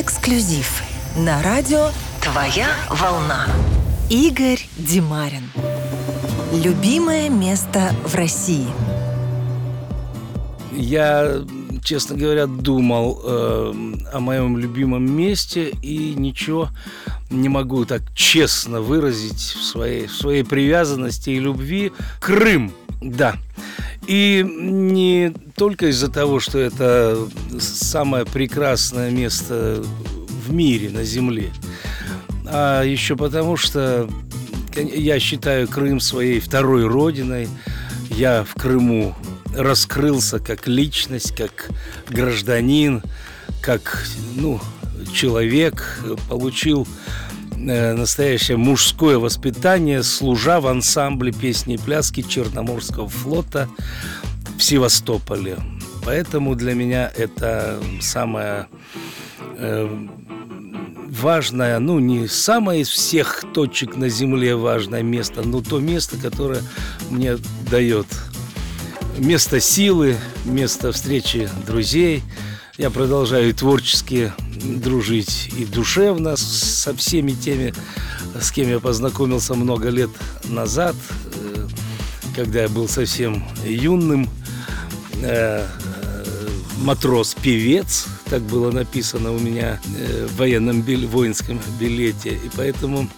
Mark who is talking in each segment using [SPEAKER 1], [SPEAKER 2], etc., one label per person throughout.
[SPEAKER 1] Эксклюзив на радио «Твоя волна». Игорь Димарин. Любимое место в России.
[SPEAKER 2] Я, честно говоря, думал э, о моем любимом месте и ничего не могу так честно выразить в своей, в своей привязанности и любви. Крым, да. И не только из-за того, что это самое прекрасное место в мире, на Земле, а еще потому, что я считаю Крым своей второй родиной. Я в Крыму раскрылся как личность, как гражданин, как ну, человек, получил настоящее мужское воспитание, служа в ансамбле песни и пляски Черноморского флота в Севастополе. Поэтому для меня это самое э, важное, ну не самое из всех точек на Земле важное место, но то место, которое мне дает место силы, место встречи друзей. Я продолжаю творчески дружить и душевно со всеми теми, с кем я познакомился много лет назад, э, когда я был совсем юным. Э, матрос-певец, так было написано у меня э, в военном воинском билете. И поэтому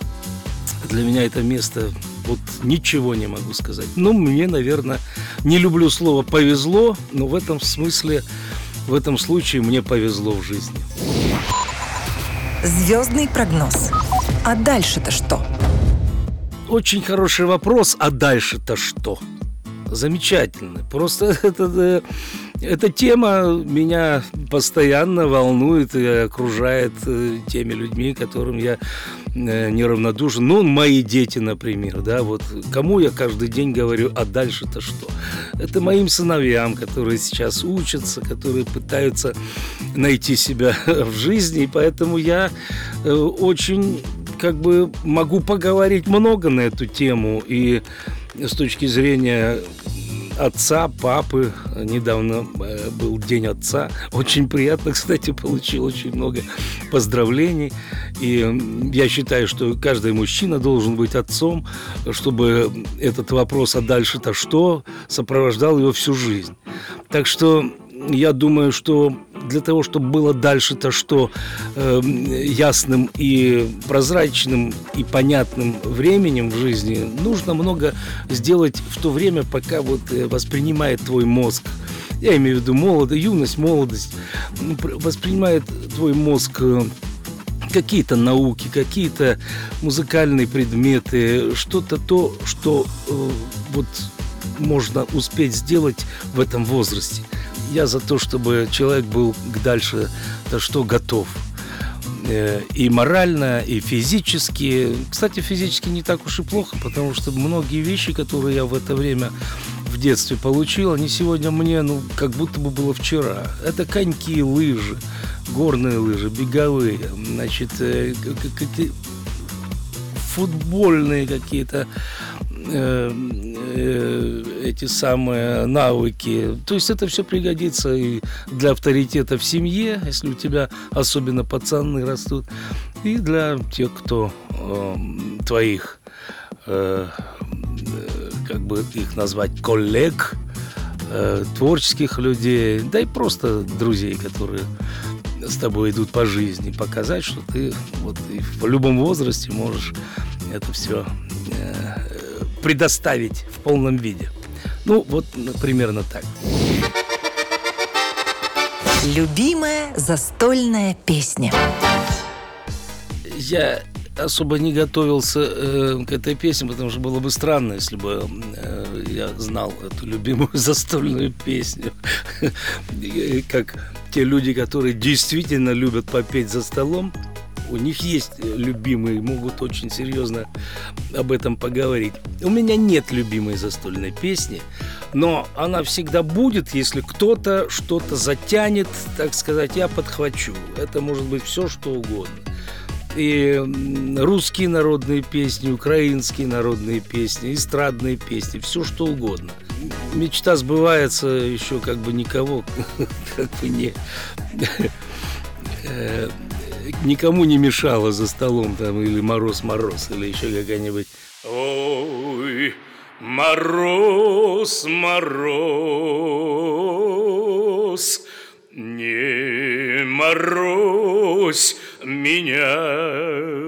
[SPEAKER 2] для меня это место вот ничего не могу сказать. Ну, мне, наверное, не люблю слово «повезло», но в этом смысле, в этом случае мне повезло в жизни.
[SPEAKER 1] Звездный прогноз. А дальше-то что?
[SPEAKER 2] Очень хороший вопрос. А дальше-то что? Замечательно. Просто это эта тема меня постоянно волнует и окружает э, теми людьми, которым я неравнодушен. Ну, мои дети, например, да, вот кому я каждый день говорю, а дальше-то что? Это моим сыновьям, которые сейчас учатся, которые пытаются найти себя в жизни, и поэтому я э, очень как бы могу поговорить много на эту тему и с точки зрения отца, папы. Недавно э, был День отца. Очень приятно, кстати, получил очень много поздравлений. И я считаю, что каждый мужчина должен быть отцом, чтобы этот вопрос, а дальше-то что, сопровождал его всю жизнь. Так что я думаю, что для того, чтобы было дальше-то что э, ясным и прозрачным и понятным временем в жизни, нужно много сделать в то время, пока вот э, воспринимает твой мозг. Я имею в виду молодость, юность, молодость. Ну, воспринимает твой мозг э, какие-то науки, какие-то музыкальные предметы, что-то то, что э, вот можно успеть сделать в этом возрасте я за то, чтобы человек был дальше то что готов. Э, и морально, и физически. Кстати, физически не так уж и плохо, потому что многие вещи, которые я в это время в детстве получил, они сегодня мне, ну, как будто бы было вчера. Это коньки, лыжи, горные лыжи, беговые, значит, э, футбольные какие-то Э, эти самые навыки. То есть это все пригодится и для авторитета в семье, если у тебя особенно пацаны растут, и для тех, кто э, твоих, э, как бы их назвать, коллег, э, творческих людей, да и просто друзей, которые с тобой идут по жизни, показать, что ты вот в любом возрасте можешь это все э, предоставить в полном виде. Ну, вот ну, примерно так.
[SPEAKER 1] Любимая застольная песня.
[SPEAKER 2] Я особо не готовился э, к этой песне, потому что было бы странно, если бы э, я знал эту любимую застольную песню. Как те люди, которые действительно любят попеть за столом, у них есть любимые, могут очень серьезно об этом поговорить. У меня нет любимой застольной песни, но она всегда будет, если кто-то что-то затянет, так сказать, я подхвачу. Это может быть все, что угодно. И русские народные песни, украинские народные песни, эстрадные песни, все что угодно. Мечта сбывается еще как бы никого, как бы не э, никому не мешало за столом там или мороз-мороз, или еще какая-нибудь Ой, мороз, мороз, не морозь меня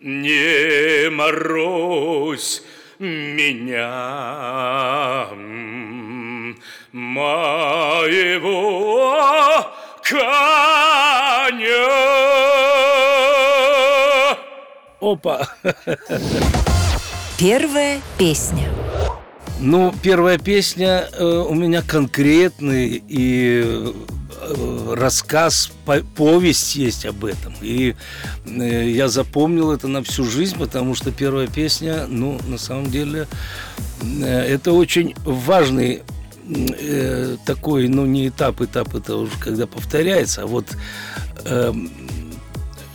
[SPEAKER 2] не морозь меня, моего коня. Опа!
[SPEAKER 1] Первая песня.
[SPEAKER 2] Ну, первая песня э, у меня конкретный и Э, рассказ, повесть есть об этом. И э, я запомнил это на всю жизнь, потому что первая песня, ну, на самом деле, э, это очень важный такой, ну, не этап, этап это уже когда повторяется, а вот эм,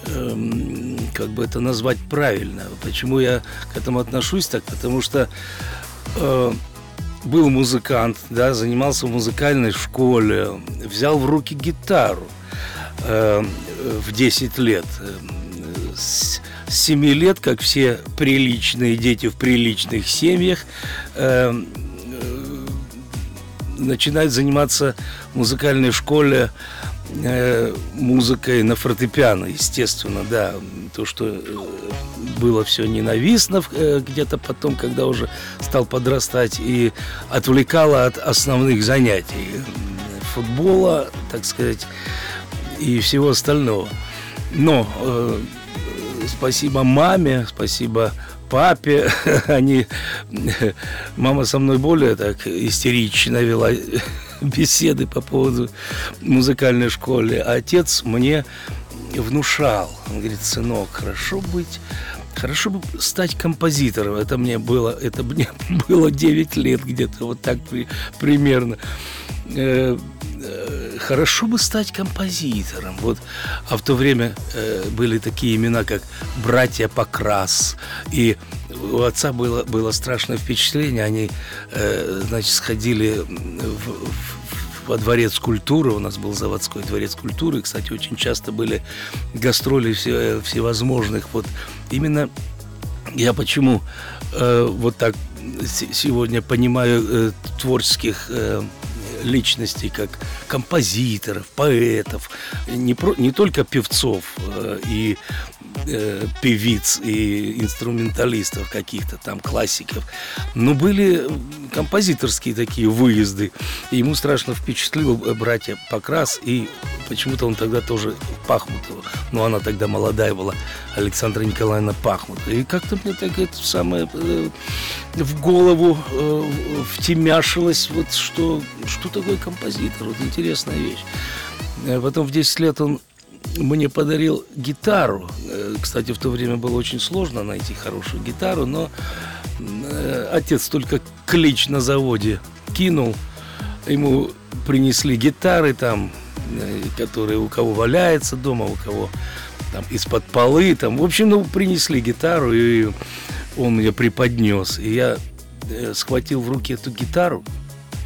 [SPEAKER 2] эм, как бы это назвать правильно. Почему я к этому отношусь так? Потому что э, был музыкант, да, занимался в музыкальной школе, взял в руки гитару э, в 10 лет. С 7 лет, как все приличные дети в приличных семьях, э, э, начинают заниматься в музыкальной школе э, музыкой на фортепиано, естественно, да. То, что э, было все ненавистно э, где-то потом, когда уже стал подрастать, и отвлекало от основных занятий футбола, так сказать, и всего остального. Но э, спасибо маме, спасибо папе, они, мама со мной более так истерично вела беседы по поводу музыкальной школы, отец мне внушал, он говорит, сынок, хорошо быть Хорошо бы стать композитором. Это мне было, это мне было 9 лет где-то, вот так при, примерно. Э, э, хорошо бы стать композитором. Вот, а в то время э, были такие имена, как братья Покрас. И у отца было, было страшное впечатление. Они, э, значит, сходили в, в во дворец культуры, у нас был заводской дворец культуры, кстати, очень часто были гастроли все, всевозможных. Вот именно я почему э, вот так сегодня понимаю э, творческих э, личностей, как композиторов, поэтов, не, про, не только певцов э, и э, певиц и инструменталистов каких-то там классиков, но были композиторские такие выезды. Ему страшно впечатлило братья Покрас, и почему-то он тогда тоже Пахмутова, но она тогда молодая была, Александра Николаевна Пахмутова. И как-то мне так это самое э, в голову э, втемяшилось, вот что, что такое композитор, вот интересная вещь. Э, потом в 10 лет он мне подарил гитару. Э, кстати, в то время было очень сложно найти хорошую гитару, но э, отец только клич на заводе кинул. Ему принесли гитары там, э, которые у кого валяется дома, у кого там из-под полы. Там. В общем, ну, принесли гитару, и он мне преподнес. И я схватил в руки эту гитару,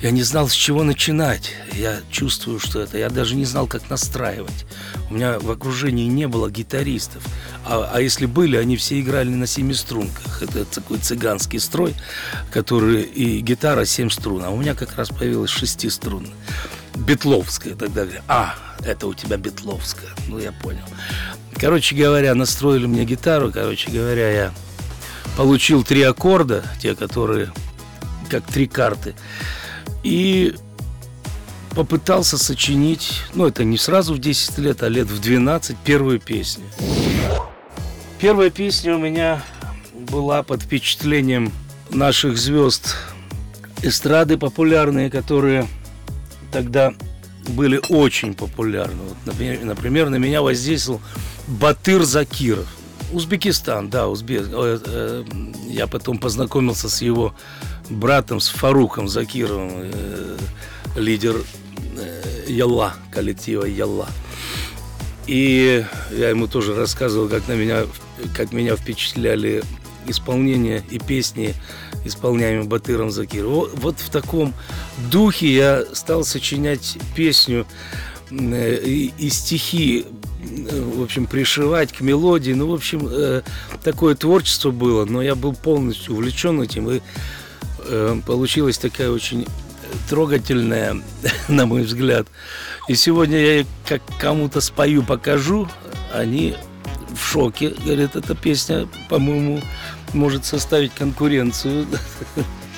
[SPEAKER 2] я не знал, с чего начинать. Я чувствую, что это. Я даже не знал, как настраивать. У меня в окружении не было гитаристов. А, а если были, они все играли на семи струнках. Это такой цыганский строй, который и гитара семь струн. А у меня как раз появилась шестиструнная. Бетловская тогда. А, это у тебя Бетловская. Ну, я понял. Короче говоря, настроили мне гитару. Короче говоря, я получил три аккорда, те, которые как три карты и попытался сочинить, ну это не сразу в 10 лет, а лет в 12, первую песню. Первая песня у меня была под впечатлением наших звезд эстрады популярные, которые тогда были очень популярны. Вот, например, на меня воздействовал Батыр Закиров. Узбекистан, да, Узбек. Э, э, я потом познакомился с его братом, с Фаруком Закировым, э, лидер э, Ялла, коллектива Ялла. И я ему тоже рассказывал, как на меня, как меня впечатляли исполнения и песни, исполняемые Батыром Закировым. Вот в таком духе я стал сочинять песню э, и, и стихи в общем, пришивать к мелодии. Ну, в общем, э, такое творчество было, но я был полностью увлечен этим, и э, получилась такая очень трогательная, на мой взгляд. И сегодня я как кому-то спою, покажу, они в шоке. Говорят, эта песня, по-моему, может составить конкуренцию.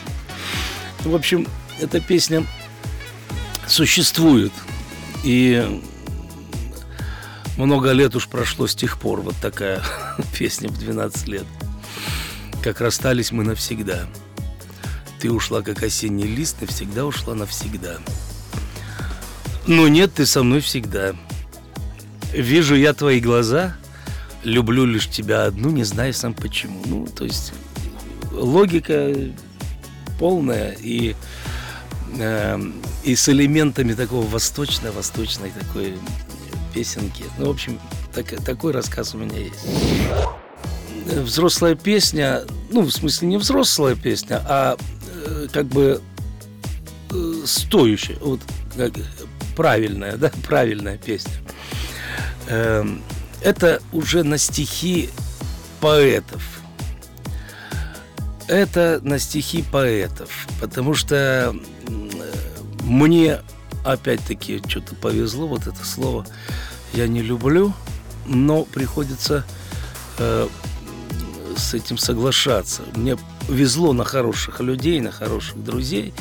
[SPEAKER 2] В общем, эта песня существует. И много лет уж прошло с тех пор. Вот такая песня в 12 лет. Как расстались мы навсегда. Ты ушла, как осенний лист, навсегда ушла навсегда. Но нет, ты со мной всегда. Вижу я твои глаза, люблю лишь тебя одну, не знаю сам почему. Ну, то есть логика полная и, э, и с элементами такого восточно-восточной такой песенки. Ну, в общем, так, такой рассказ у меня есть. Взрослая песня, ну, в смысле, не взрослая песня, а как бы э, стоящая, вот как, правильная, да, правильная песня. Э, это уже на стихи поэтов. Это на стихи поэтов, потому что мне опять-таки что-то повезло, вот это слово я не люблю, но приходится э, с этим соглашаться. Мне везло на хороших людей, на хороших друзей,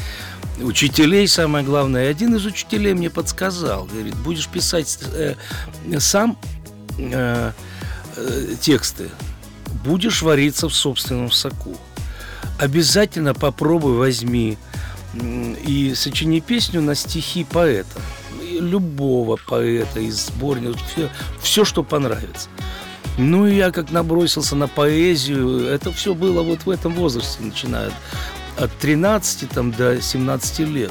[SPEAKER 2] учителей, самое главное. Один из учителей мне подсказал, говорит, будешь писать э, сам э, э, тексты, будешь вариться в собственном соку. Обязательно попробуй, возьми и сочини песню на стихи поэта. Любого поэта из сборника, все, все, что понравится. Ну и я как набросился на поэзию, это все было вот в этом возрасте, начиная от 13 там, до 17 лет.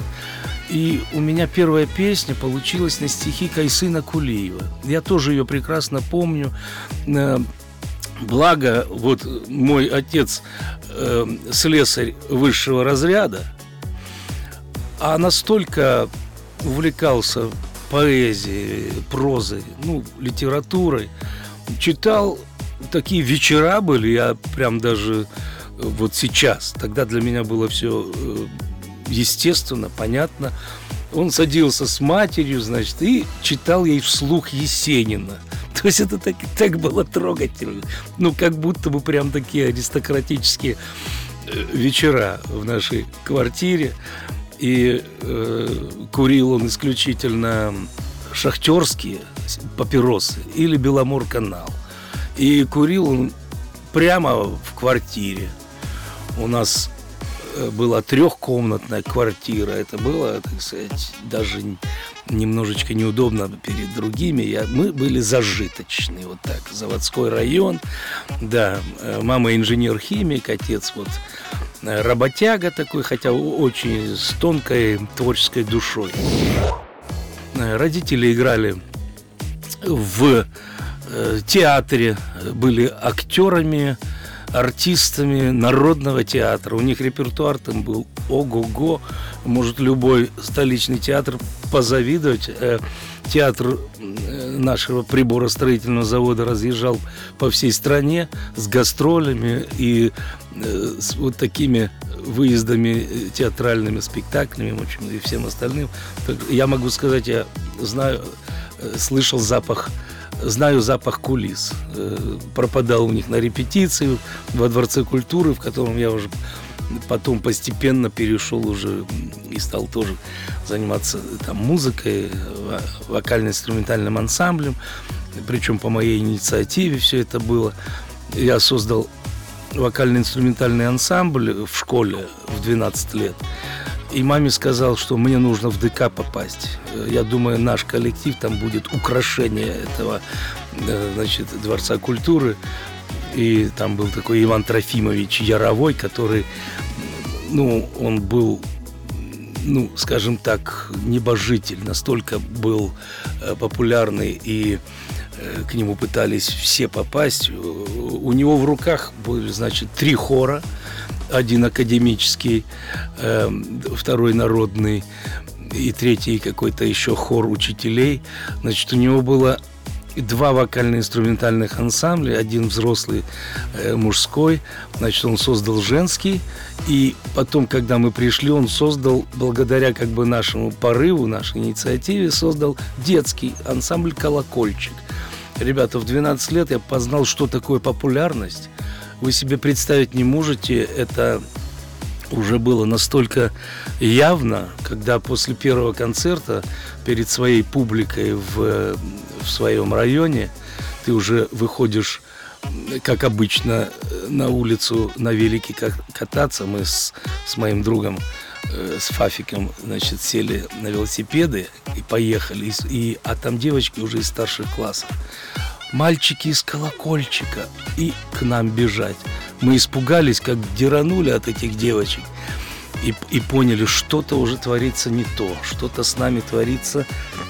[SPEAKER 2] И у меня первая песня получилась на стихи Кайсына Кулиева. Я тоже ее прекрасно помню. Э, благо, вот мой отец э, слесарь высшего разряда, а настолько увлекался поэзией, прозой, ну, литературой, читал такие вечера были, я прям даже вот сейчас, тогда для меня было все э, естественно, понятно. Он садился с матерью, значит, и читал ей вслух Есенина. То есть это так, так было трогательно. Ну, как будто бы прям такие аристократические э, вечера в нашей квартире. И э, курил он исключительно шахтерские папиросы или Беломор-канал. И курил он прямо в квартире. У нас Э, была трехкомнатная квартира. Это было, так сказать, даже немножечко неудобно перед другими. Я, мы были зажиточные, вот так. Заводской район, да. Э, мама инженер-химик, отец вот э, работяга такой, хотя очень с тонкой творческой душой. Родители играли в театре, были актерами, артистами народного театра. У них репертуар там был ого-го. Может любой столичный театр позавидовать. Э, театр э, нашего приборостроительного завода разъезжал по всей стране с гастролями и э, с вот такими выездами театральными, спектаклями, в общем, и всем остальным. Я могу сказать, я знаю, слышал запах знаю запах кулис. Э, пропадал у них на репетиции во Дворце культуры, в котором я уже потом постепенно перешел уже и стал тоже заниматься там музыкой, вокально-инструментальным ансамблем. Причем по моей инициативе все это было. Я создал вокально-инструментальный ансамбль в школе в 12 лет. И маме сказал, что мне нужно в ДК попасть. Я думаю, наш коллектив там будет украшение этого э, значит, Дворца культуры. И там был такой Иван Трофимович Яровой, который, ну, он был ну, скажем так, небожитель, настолько был э, популярный и э, к нему пытались все попасть. У него в руках были, значит, три хора – один академический, э, второй народный и третий какой-то еще хор учителей. Значит, у него было два вокально-инструментальных ансамбля, один взрослый э, мужской, значит, он создал женский, и потом, когда мы пришли, он создал, благодаря как бы нашему порыву, нашей инициативе, создал детский ансамбль «Колокольчик». Ребята, в 12 лет я познал, что такое популярность. Вы себе представить не можете, это уже было настолько явно, когда после первого концерта перед своей публикой в, в своем районе ты уже выходишь как обычно, на улицу на велике кататься. Мы с, с моим другом, э, с Фафиком, значит, сели на велосипеды и поехали. И, и, а там девочки уже из старших классов. Мальчики из колокольчика. И к нам бежать. Мы испугались, как деранули от этих девочек. И, и поняли, что-то уже творится не то, что-то с нами творится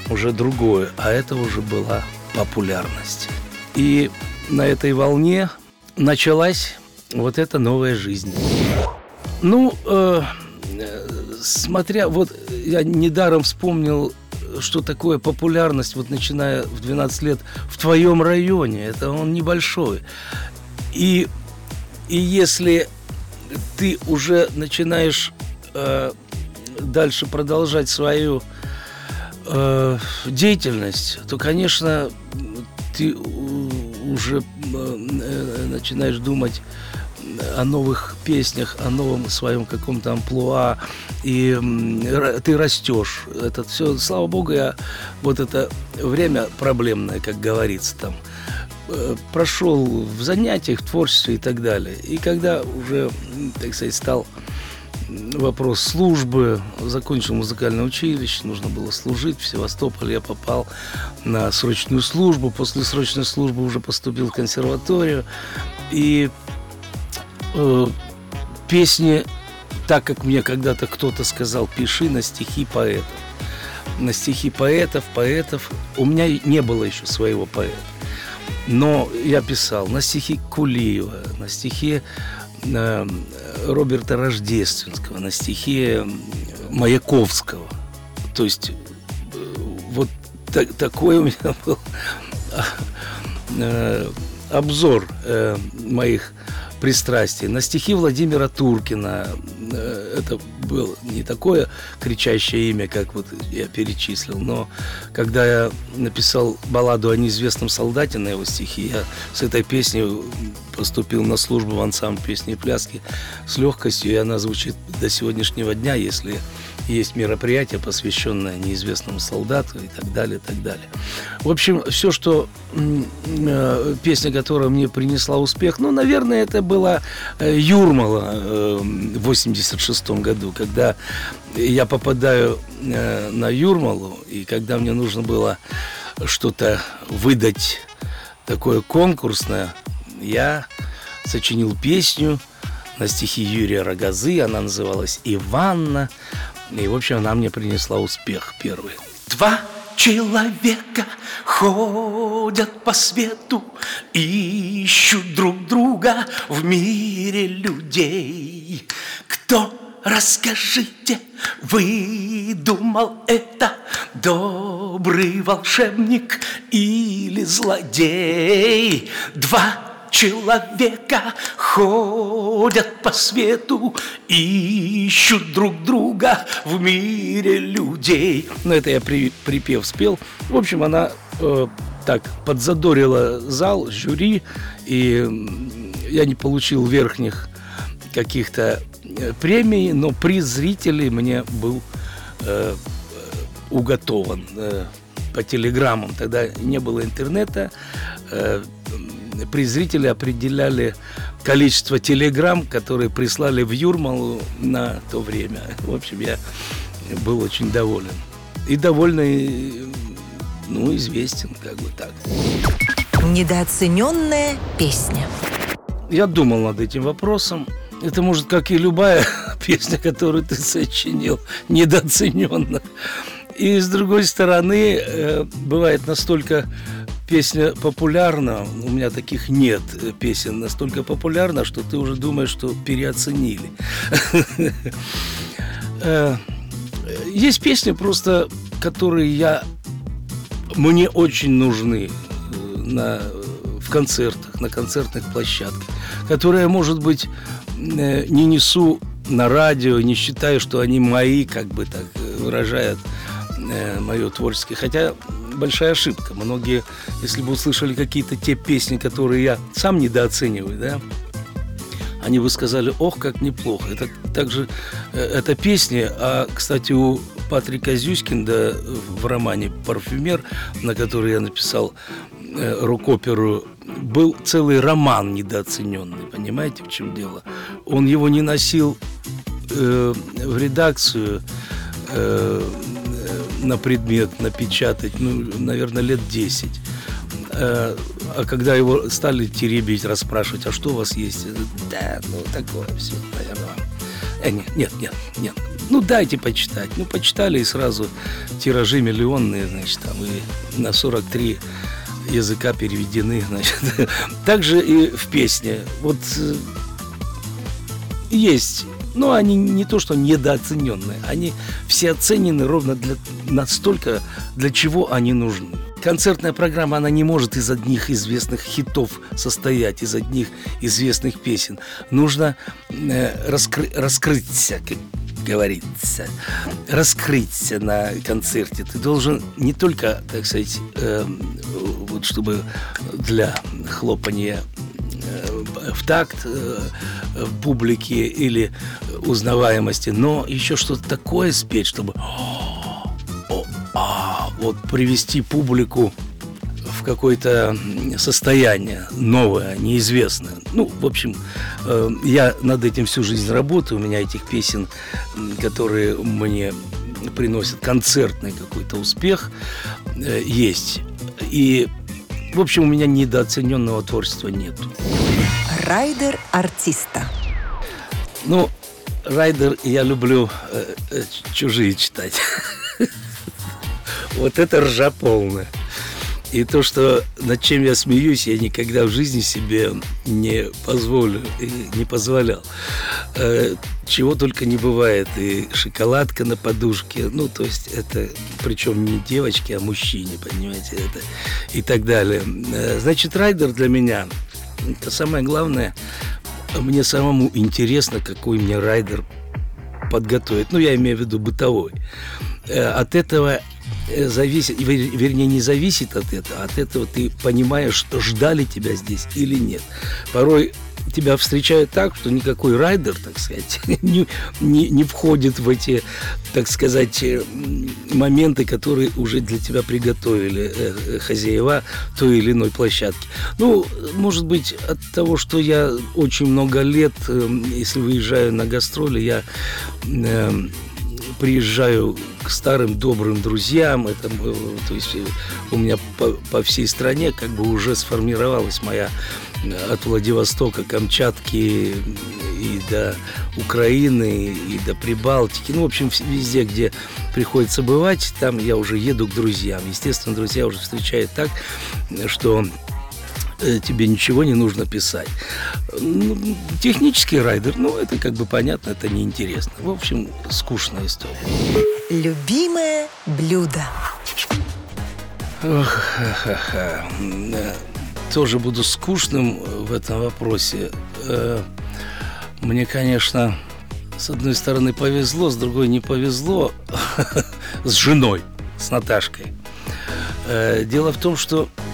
[SPEAKER 2] уже другое, а это уже была популярность. И на этой волне началась вот эта новая жизнь. Ну, э, смотря, вот я недаром вспомнил, что такое популярность, вот начиная в 12 лет в твоем районе, это он небольшой. И и если ты уже начинаешь э, дальше продолжать свою э, деятельность, то, конечно, ты уже э, начинаешь думать о новых песнях, о новом своем каком-то амплуа, и ты растешь. Это все, слава богу, я вот это время проблемное, как говорится там, Э, прошел в занятиях, в творчестве и так далее. И когда уже, так сказать, стал вопрос службы, закончил музыкальное училище, нужно было служить в Севастополе, я попал на срочную службу, после срочной службы уже поступил в консерваторию, и э, песни, так как мне когда-то кто-то сказал, пиши на стихи поэтов, на стихи поэтов, поэтов, у меня не было еще своего поэта. Но я писал на стихи Кулиева, на стихи э, Роберта Рождественского, на стихи Маяковского. То есть э, вот так, такой у меня был э, обзор э, моих пристрастий. На стихи Владимира Туркина э, это было не такое кричащее имя, как вот я перечислил, но когда я написал балладу о неизвестном солдате на его стихи, я с этой песней поступил на службу в ансамбль песни и пляски с легкостью, и она звучит до сегодняшнего дня, если есть мероприятие, посвященное неизвестному солдату и так далее, и так далее. В общем, все, что э, песня, которая мне принесла успех, ну, наверное, это была э, Юрмала э, в 86 году, когда я попадаю э, на Юрмалу, и когда мне нужно было что-то выдать такое конкурсное, я сочинил песню на стихи Юрия Рогозы, она называлась «Иванна», и, в общем, она мне принесла успех первый.
[SPEAKER 3] Два человека ходят по свету, ищут друг друга в мире людей. Кто, расскажите, выдумал это добрый волшебник или злодей? Два человека ходят по свету, ищут друг друга в мире людей.
[SPEAKER 2] Ну, это я при, припев спел. В общем, она э, так подзадорила зал, жюри, и я не получил верхних каких-то э, премий, но приз зрителей мне был э, уготован э, по телеграммам. Тогда не было интернета, э, Презрители определяли количество телеграмм, которые прислали в Юрмалу на то время. В общем, я был очень доволен. И довольно, ну, известен, как бы так.
[SPEAKER 1] Недооцененная песня.
[SPEAKER 2] Я думал над этим вопросом. Это может, как и любая песня, которую ты сочинил, недооцененно. И с другой стороны, э, бывает настолько песня популярна, у меня таких нет песен настолько популярна, что ты уже думаешь, что переоценили. Э, есть песни просто, которые я мне очень нужны на, в концертах, на концертных площадках, которые, может быть, э, не несу на радио, не считаю, что они мои, как бы так выражают э, мое творческое. Хотя большая ошибка. Многие, если бы услышали какие-то те песни, которые я сам недооцениваю, да, они бы сказали, ох, как неплохо. Это также, э, эта песня, а, кстати, у Патрика Зюськинда в романе «Парфюмер», на который я написал э, рок-оперу, был целый роман недооцененный, понимаете, в чем дело? Он его не носил э, в редакцию, э, на предмет напечатать, ну, наверное, лет 10. Э, а когда его стали теребить, расспрашивать, а что у вас есть? Да, ну, такое все, наверное. Э, нет, нет, нет, нет. Ну, дайте почитать. Ну, почитали и сразу тиражи миллионные, значит, там и на 43 языка переведены, значит. Также и в песне. Вот э, есть но они не то, что недооцененные, они все оценены ровно для настолько, для чего они нужны. Концертная программа, она не может из одних известных хитов состоять, из одних известных песен. Нужно э, раскры раскрыться, как говорится, раскрыться на концерте. Ты должен не только, так сказать, э, вот чтобы для хлопания э, в такт э, в публике или узнаваемости, но еще что-то такое спеть, чтобы а, вот привести публику в какое-то состояние новое, неизвестное. Ну, в общем, э, я над этим всю жизнь работаю. У меня этих песен, которые мне приносят концертный какой-то успех, э, есть. И, в общем, у меня недооцененного творчества нет.
[SPEAKER 1] Райдер артиста.
[SPEAKER 2] Ну, Райдер я люблю э, э, чужие читать. Вот это ржа полная. И то, что над чем я смеюсь, я никогда в жизни себе не позволю, не позволял. Э, чего только не бывает. И шоколадка на подушке. Ну, то есть это, причем не девочки, а мужчине, понимаете, это и так далее. Э, значит, райдер для меня это самое главное мне самому интересно, какой мне райдер подготовит. Ну, я имею в виду бытовой. Э, от этого зависит, вернее, не зависит от этого, от этого ты понимаешь, что ждали тебя здесь или нет. Порой тебя встречают так, что никакой райдер, так сказать, не, не, не входит в эти, так сказать, э, моменты, которые уже для тебя приготовили э, э, хозяева той или иной площадки. Ну, может быть, от того, что я очень много лет, если выезжаю на гастроли, я приезжаю к старым добрым друзьям, это, то есть у меня по, по всей стране как бы уже сформировалась моя от Владивостока, Камчатки и до Украины, и до Прибалтики. Ну, в общем, везде, где приходится бывать, там я уже еду к друзьям. Естественно, друзья уже встречают так, что э, тебе ничего не нужно писать. Ну, технический райдер, ну, это как бы понятно, это неинтересно. В общем, скучная история.
[SPEAKER 1] Любимое блюдо.
[SPEAKER 2] Ох, ха-ха тоже буду скучным в этом вопросе. Э, мне, конечно, с одной стороны повезло, с другой не повезло с женой, с Наташкой. Э, дело в том, что э,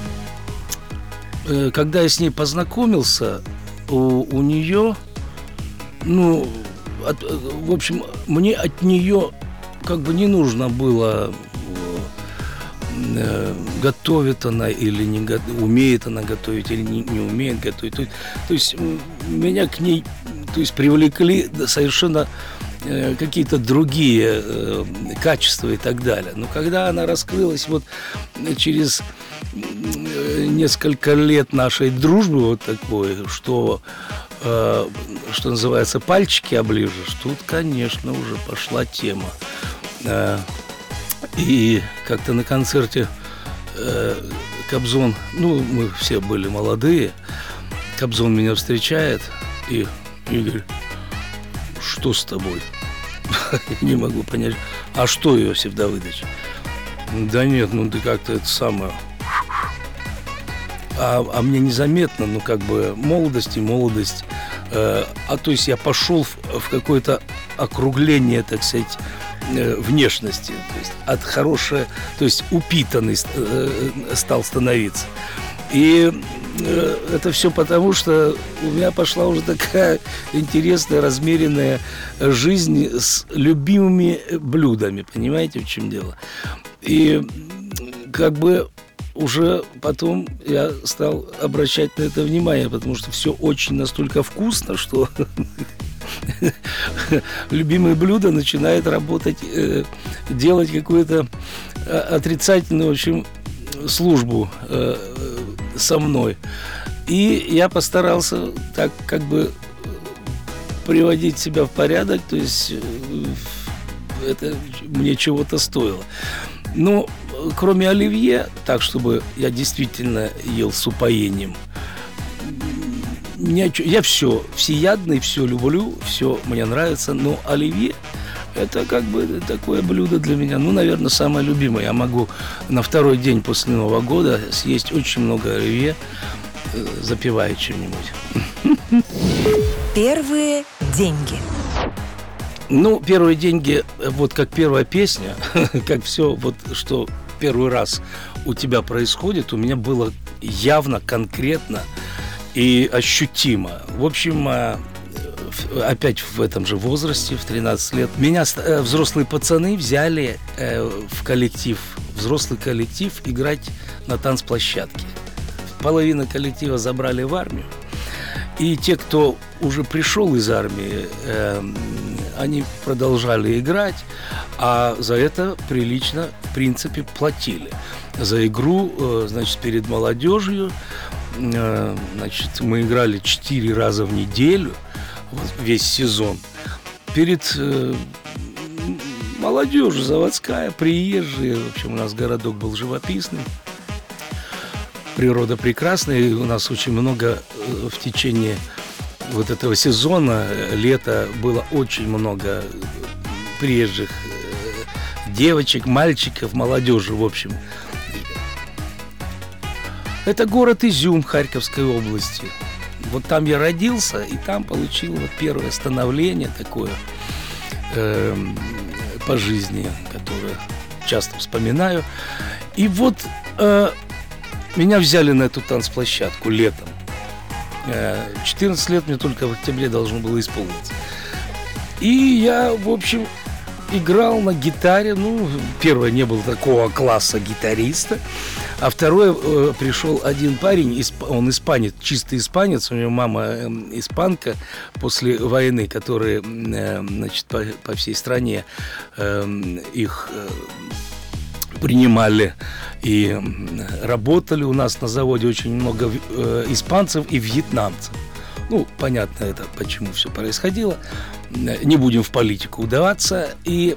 [SPEAKER 2] когда я с ней познакомился, у, у нее, ну, от, в общем, мне от нее как бы не нужно было Э, готовит она или не умеет она готовить или не, не умеет готовить. То, то есть меня к ней то есть привлекли совершенно э, какие-то другие э, качества и так далее. Но когда она раскрылась вот через несколько лет нашей дружбы вот такой, что что называется, пальчики оближешь, тут, конечно, уже пошла тема. И как-то на концерте э, Кобзон, ну, мы все были молодые, Кобзон меня встречает и Игорь, что с тобой? Не могу понять. А что, Иосиф Давыдович? Да нет, ну ты как-то это самое... а, а мне незаметно, ну, как бы, молодость и молодость. Э, а то есть я пошел в, в какое-то округление, так сказать, э, внешности. То есть от хорошей, то есть упитанный э, стал становиться. И э, это все потому, что у меня пошла уже такая интересная, размеренная жизнь с любимыми блюдами. Понимаете, в чем дело? И как бы уже потом я стал обращать на это внимание, потому что все очень настолько вкусно, что любимое блюдо начинает работать, э, делать какую-то э, отрицательную, в общем, службу э, со мной. И я постарался так как бы приводить себя в порядок, то есть это мне чего-то стоило. Но кроме оливье, так чтобы я действительно ел с упоением, меня, я все, всеядный, все люблю, все мне нравится, но оливье это как бы такое блюдо для меня, ну, наверное, самое любимое. Я могу на второй день после Нового года съесть очень много оливье, э, запивая чем-нибудь.
[SPEAKER 1] Первые деньги.
[SPEAKER 2] Ну, первые деньги, вот как первая песня, как все, вот что первый раз у тебя происходит, у меня было явно, конкретно и ощутимо. В общем, а, опять в этом же возрасте, в 13 лет, меня э, взрослые пацаны взяли э, в коллектив, взрослый коллектив, играть на танцплощадке. Половина коллектива забрали в армию. И те, кто уже пришел из армии, э, они продолжали играть, а за это прилично, в принципе, платили. За игру, э, значит, перед молодежью, э, значит, мы играли четыре раза в неделю, весь сезон. Перед э, молодежью заводская, приезжие, в общем, у нас городок был живописный, природа прекрасная, и у нас очень много в течение вот этого сезона, лета, было очень много приезжих девочек, мальчиков, молодежи, в общем. Это город Изюм Харьковской области. Вот там я родился, и там получил вот первое становление такое э, по жизни, которое часто вспоминаю. И вот э, меня взяли на эту танцплощадку летом. 14 э, лет мне только в октябре должно было исполниться. И я, в общем, играл на гитаре. Ну, первое, не было такого класса гитариста. А второе, э, пришел один парень, он испанец, чистый испанец, у него мама э, испанка после войны, которые, э, значит, по, по всей стране э, их принимали и работали у нас на заводе очень много э, испанцев и вьетнамцев. Ну, понятно это, почему все происходило. Не будем в политику удаваться. И,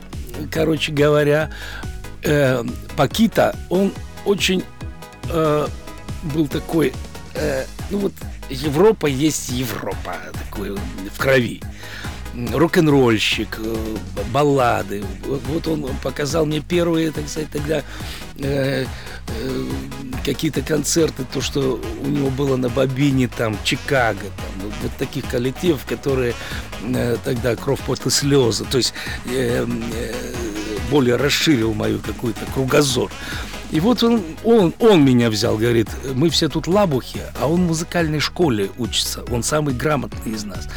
[SPEAKER 2] короче говоря, э, Пакита, он очень э, был такой, э, ну вот Европа есть Европа, такой в крови рок-н-ролльщик, э, баллады. Вот он показал мне первые, так сказать, тогда э, э, какие-то концерты, то, что у него было на Бобине, там, Чикаго, там, вот, таких коллективов, которые э, тогда кровь, пот и слезы, то есть э, э, более расширил мою какую-то кругозор. И вот он, он, он меня взял, говорит, мы все тут лабухи, а он в музыкальной школе учится, он самый грамотный из нас.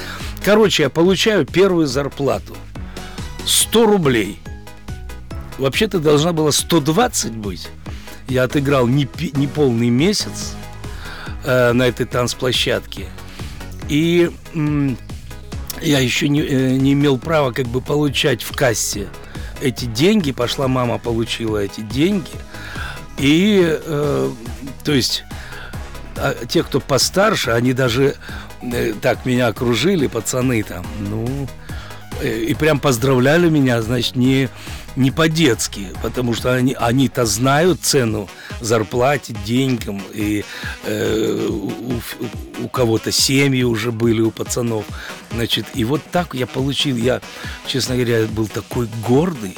[SPEAKER 2] Короче, я получаю первую зарплату. 100 рублей. Вообще-то должна была 120 быть. Я отыграл не, не полный месяц э, на этой танцплощадке. И я еще не, э, не имел права как бы получать в кассе эти деньги. Пошла мама, получила эти деньги. И, э, то есть, а те, кто постарше, они даже Э, так меня окружили пацаны там, ну, э, и прям поздравляли меня, значит, не, не по-детски, потому что они, они-то знают цену зарплате, деньгам, и э, у, у кого-то семьи уже были, у пацанов, значит, и вот так я получил, я, честно говоря, был такой гордый,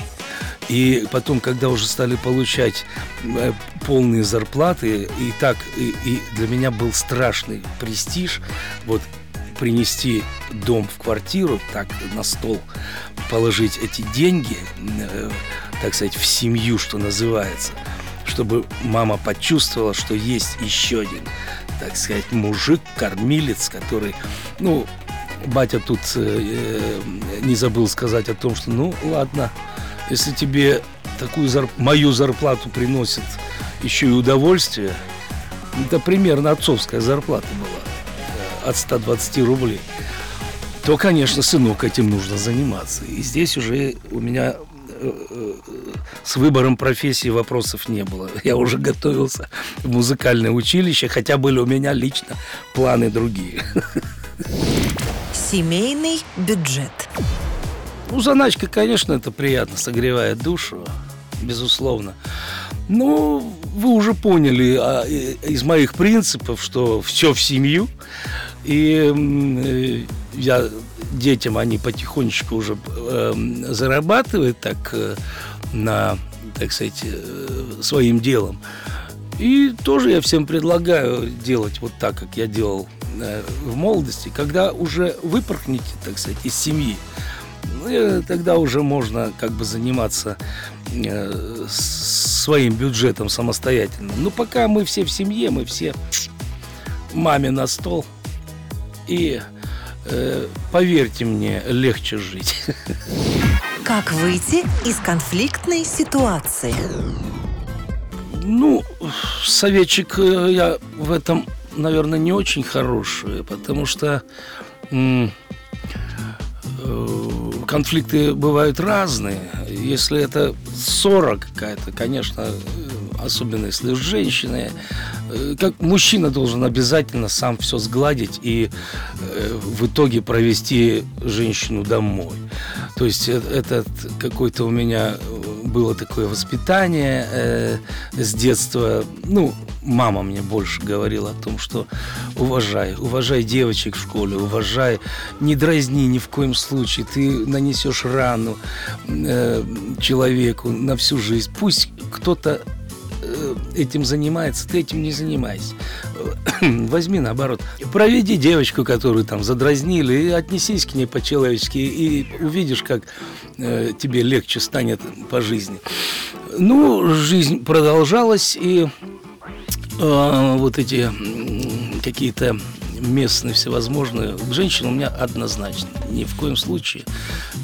[SPEAKER 2] И потом, когда уже стали получать э, полные зарплаты, и так, и, и для меня был страшный престиж, вот принести дом в квартиру, так на стол положить эти деньги, э, так сказать, в семью, что называется, чтобы мама почувствовала, что есть еще один, так сказать, мужик, кормилец, который, ну, батя тут э, не забыл сказать о том, что, ну, ладно, если тебе такую зарп... мою зарплату приносит еще и удовольствие, это примерно отцовская зарплата была э, от 120 рублей, то, конечно, сынок, этим нужно заниматься. И здесь уже у меня э, э, с выбором профессии вопросов не было. Я уже готовился в музыкальное училище, хотя были у меня лично планы другие.
[SPEAKER 1] Семейный бюджет.
[SPEAKER 2] Ну, заначка, конечно, это приятно, согревает душу, безусловно. Ну, вы уже поняли а, из моих принципов, что все в семью. И э, я детям, они потихонечку уже э, зарабатывают так э, на, так сказать, э, своим делом. И тоже я всем предлагаю делать вот так, как я делал э, в молодости, когда уже выпорхнете, так сказать, из семьи, ну, тогда уже можно как бы заниматься э, своим бюджетом самостоятельно. Но пока мы все в семье, мы все маме на стол. И э, поверьте мне, легче жить.
[SPEAKER 1] Как выйти из конфликтной ситуации?
[SPEAKER 2] Ну, советчик э, я в этом, наверное, не очень хороший, потому что э, конфликты бывают разные. Если это ссора какая-то, конечно, особенно если с женщиной, э, как мужчина должен обязательно сам все сгладить и э, в итоге провести женщину домой. То есть э, это какой-то у меня было такое воспитание э, с детства. Ну, мама мне больше говорила о том, что уважай, уважай девочек в школе, уважай, не дразни ни в коем случае, ты нанесешь рану э, человеку на всю жизнь. Пусть кто-то э, этим занимается, ты этим не занимайся. Возьми наоборот. Проведи девочку, которую там задразнили, и отнесись к ней по-человечески, и увидишь, как э, тебе легче станет по жизни. Ну, жизнь продолжалась, и э, вот эти какие-то местные всевозможные. Женщин у меня однозначно. Ни в коем случае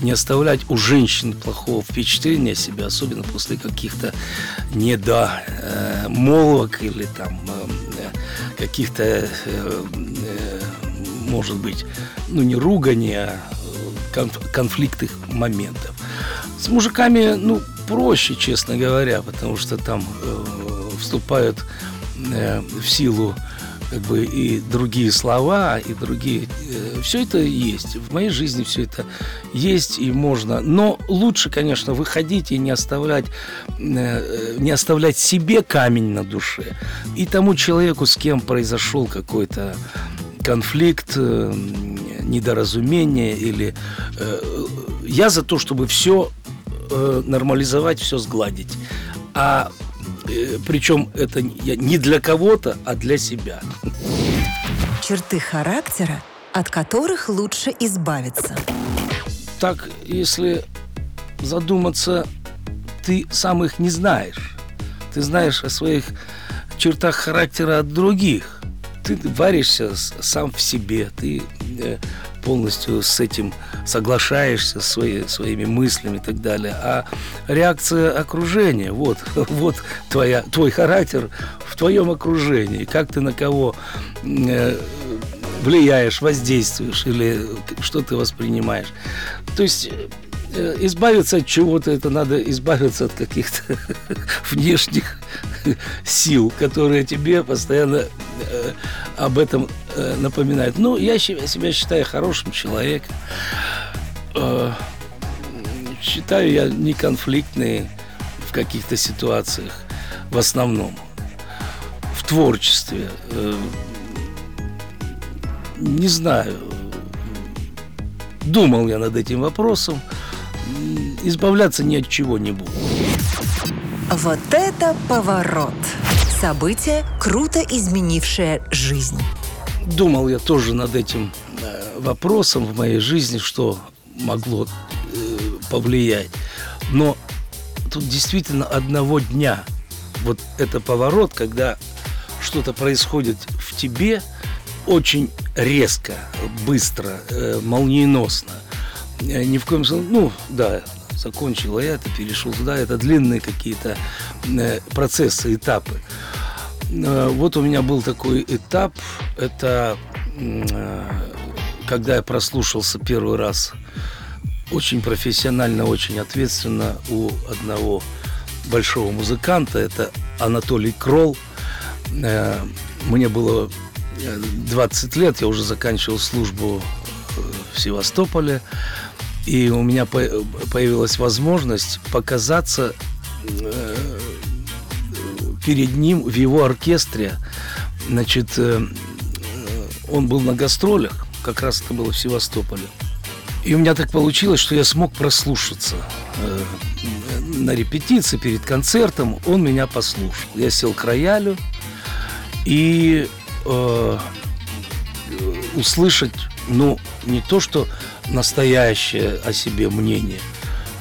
[SPEAKER 2] не оставлять у женщин плохого впечатления о себе, особенно после каких-то недомолвок или там э, каких-то, э, э, может быть, ну не ругани, а конфликтных моментов. С мужиками, ну, проще, честно говоря, потому что там вступают в силу как бы и другие слова, и другие... Э, все это есть. В моей жизни все это есть и можно. Но лучше, конечно, выходить и не оставлять, э, не оставлять себе камень на душе. И тому человеку, с кем произошел какой-то конфликт, э, недоразумение или... Я за то, чтобы все нормализовать, все сгладить. А Э, причем это не для кого-то, а для себя.
[SPEAKER 1] Черты характера, от которых лучше избавиться.
[SPEAKER 2] Так, если задуматься, ты сам их не знаешь. Ты знаешь о своих чертах характера от других. Ты варишься сам в себе, ты э, полностью с этим соглашаешься, свои, своими мыслями и так далее. А реакция окружения, вот, вот твоя, твой характер в твоем окружении, как ты на кого э, влияешь, воздействуешь или что ты воспринимаешь. То есть э, избавиться от чего-то, это надо избавиться от каких-то внешних сил, которые тебе постоянно э, об этом э, напоминают. Ну, я себя считаю хорошим человеком. Э, считаю я неконфликтный в каких-то ситуациях в основном. В творчестве. Э, не знаю. Думал я над этим вопросом. избавляться ни от чего не буду.
[SPEAKER 1] Вот это поворот! Событие, круто изменившее жизнь.
[SPEAKER 2] Думал я тоже над этим э, вопросом в моей жизни, что могло э, повлиять. Но тут действительно одного дня вот это поворот, когда что-то происходит в тебе очень резко, быстро, э, молниеносно. Ни в коем случае, ну, да, закончил я это, перешел туда, это длинные какие-то процессы, этапы. Э, вот у меня был такой этап, это э, когда я прослушался первый раз очень профессионально, очень ответственно у одного большого музыканта, это Анатолий Кролл. Э, мне было 20 лет, я уже заканчивал службу в Севастополе, и у меня появилась возможность показаться перед ним в его оркестре. Значит, э, он был на гастролях, как раз это было в Севастополе. И у меня так получилось, что я смог прослушаться. Э, на репетиции перед концертом он меня послушал. Я сел к роялю и э, услышать, ну, не то, что настоящее о себе мнение,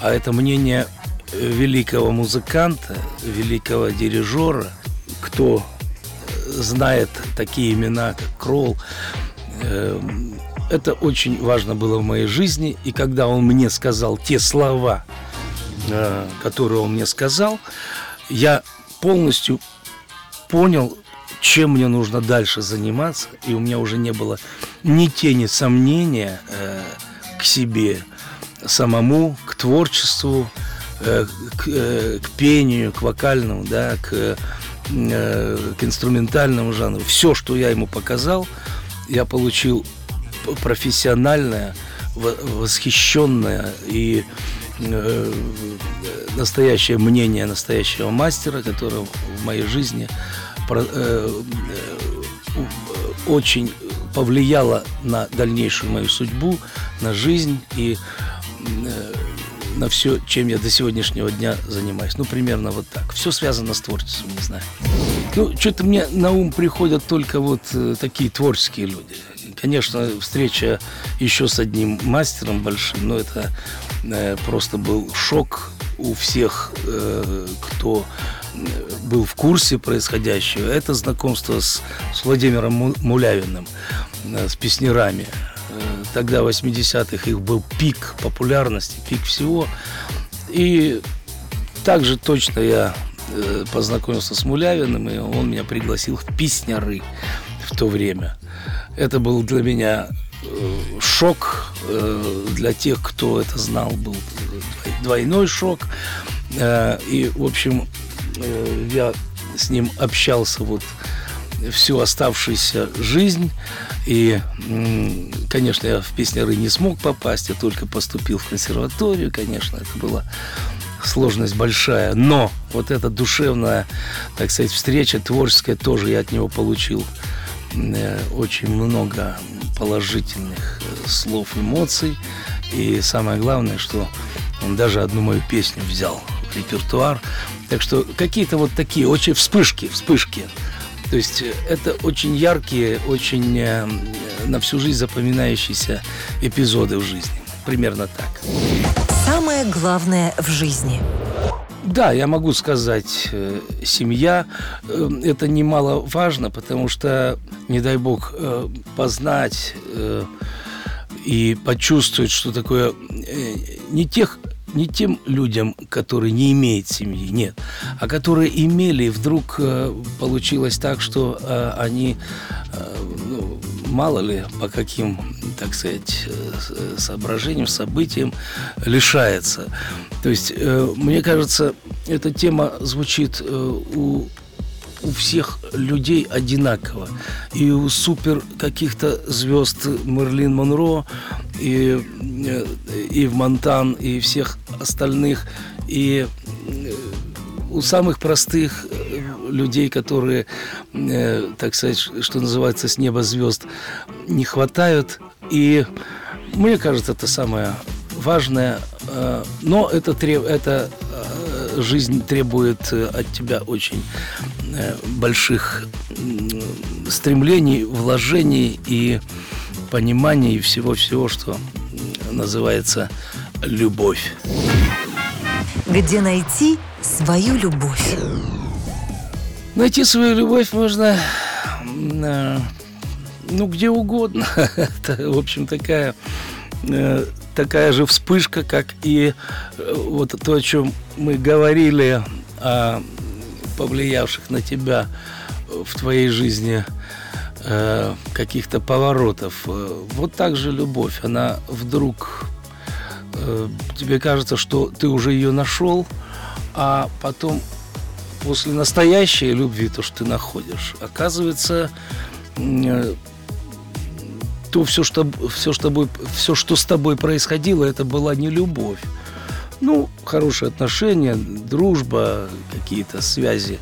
[SPEAKER 2] а это мнение великого музыканта, великого дирижера, кто знает такие имена, как Кролл, эм, это очень важно было в моей жизни. И когда он мне сказал те слова, э, которые он мне сказал, я полностью понял, чем мне нужно дальше заниматься. И у меня уже не было ни тени сомнения э, к себе самому, к творчеству, Э, к, э, к пению, к вокальному, да, к, э, к инструментальному жанру. Все, что я ему показал, я получил профессиональное, восхищенное и настоящее мнение настоящего мастера, которое в моей жизни очень повлияло на дальнейшую мою судьбу, на жизнь и на все, чем я до сегодняшнего дня занимаюсь. Ну, примерно вот так. Все связано с творчеством, не знаю. Ну, что-то мне на ум приходят только вот э, такие творческие люди. Конечно, встреча еще с одним мастером большим, но это э, просто был шок у всех, э, кто э, был в курсе происходящего. Это знакомство с, с Владимиром Мулявиным, э, с песнерами. Э, тогда, в 80-х, их был пик популярности, пик всего. И также точно я э, познакомился с Мулявиным, и он меня пригласил в песняры в то время. Это был для меня э, шок для тех, кто это знал, был двойной шок. И, в общем, я с ним общался вот всю оставшуюся жизнь. И, конечно, я в песняры не смог попасть, я только поступил в консерваторию, конечно, это была сложность большая. Но вот эта душевная, так сказать, встреча творческая тоже я от него получил э, очень много положительных э, слов, эмоций. И самое главное, что он даже одну мою песню взял в репертуар. Так что какие-то вот такие очень вспышки, вспышки то есть э, это очень яркие, очень э, на всю жизнь запоминающиеся эпизоды в жизни. Примерно так.
[SPEAKER 1] Самое главное в жизни.
[SPEAKER 2] Да, я могу сказать, э, семья это немаловажно, потому что, не дай бог, познать и почувствовать, что такое не тех не тем людям, которые не имеют семьи, нет, а которые имели, и вдруг э, получилось так, что э, они, э, ну, мало ли, по каким, так сказать, э, соображениям, событиям лишается. То есть, э, мне кажется, эта тема звучит э, у у всех людей одинаково. И у супер каких-то звезд Мерлин Монро, и, и в Монтан, и всех остальных, и э, у самых простых э, людей, которые, э, так сказать, что называется, с неба звезд не хватают. И мне кажется, это самое важное Э, но это, треб, это э, жизнь требует э, от тебя очень больших стремлений, вложений и понимания и всего-всего, что называется любовь.
[SPEAKER 1] Где найти свою любовь?
[SPEAKER 2] Найти свою любовь можно ну, где угодно. Это, в общем, такая такая же вспышка, как и э, вот то, о чем мы говорили, о повлиявших на тебя в твоей жизни э, каких-то поворотов. Э, вот так же любовь, она вдруг тебе кажется, что ты уже ее нашел, а потом после настоящей любви, то, что ты находишь, оказывается, то все, что, все, что, все, что с тобой происходило, это была не любовь. Ну, хорошие отношения, дружба, какие-то связи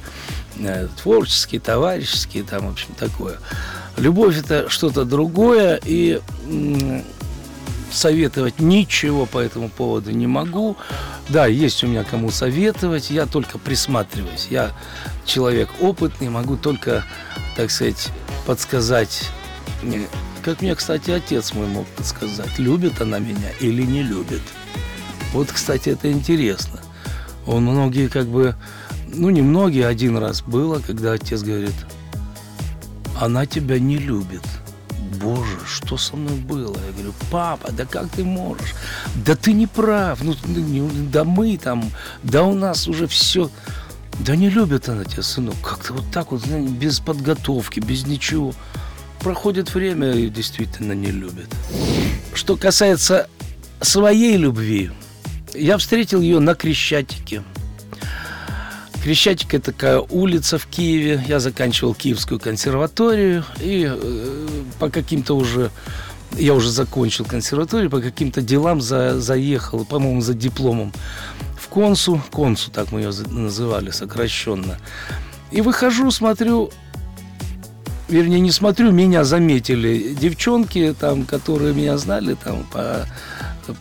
[SPEAKER 2] э, творческие, товарищеские, там, в общем, такое. Любовь – это что-то другое, и советовать ничего по этому поводу не могу. Да, есть у меня кому советовать, я только присматриваюсь. Я человек опытный, могу только, так сказать, подсказать как мне, кстати, отец мой мог подсказать, любит она меня или не любит. Вот, кстати, это интересно. Он многие как бы, ну не многие, один раз было, когда отец говорит, она тебя не любит. Боже, что со мной было? Я говорю, папа, да как ты можешь? Да ты не прав. Ну, да мы там, да у нас уже все. Да не любит она тебя, сынок. Как-то вот так вот, без подготовки, без ничего проходит время и действительно не любит. Что касается своей любви, я встретил ее на Крещатике. Крещатик – это такая улица в Киеве. Я заканчивал Киевскую консерваторию и э, по каким-то уже я уже закончил консерваторию, по каким-то делам за, заехал, по-моему, за дипломом в Консу, Консу, так мы ее называли сокращенно. И выхожу, смотрю, вернее, не смотрю, меня заметили девчонки, там, которые меня знали там по,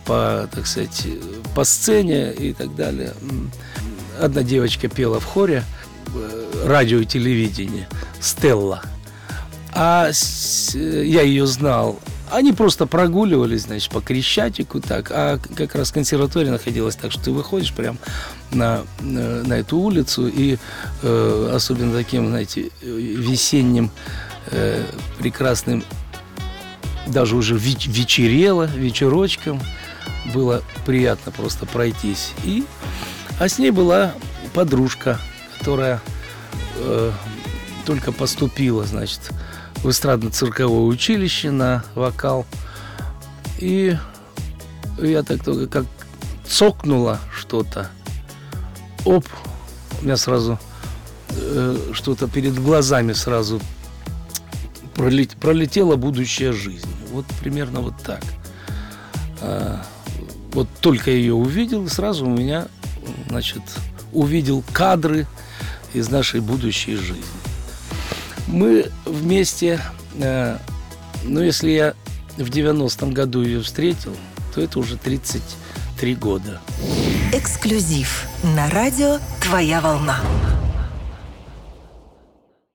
[SPEAKER 2] по, так сказать, по сцене и так далее. Одна девочка пела в хоре э, радио и телевидение, Стелла. А я ее знал. Они просто прогуливались, значит, по Крещатику так, а как раз консерватория находилась так, что ты выходишь прям на, на, на эту улицу, и э, особенно таким, знаете, весенним э, прекрасным, даже уже вечерело, вечерочком, было приятно просто пройтись. И, а с ней была подружка, которая э, только поступила, значит, в эстрадно-цирковое училище на вокал. И я так только как цокнула что-то. Оп, у меня сразу э, что-то перед глазами сразу пролет, пролетела будущая жизнь. Вот примерно вот так. Вот только ее увидел, и сразу у меня, значит, увидел кадры из нашей будущей жизни. Мы вместе, э, ну, если я в 90-м году ее встретил, то это уже 33 года.
[SPEAKER 1] Эксклюзив на радио «Твоя волна».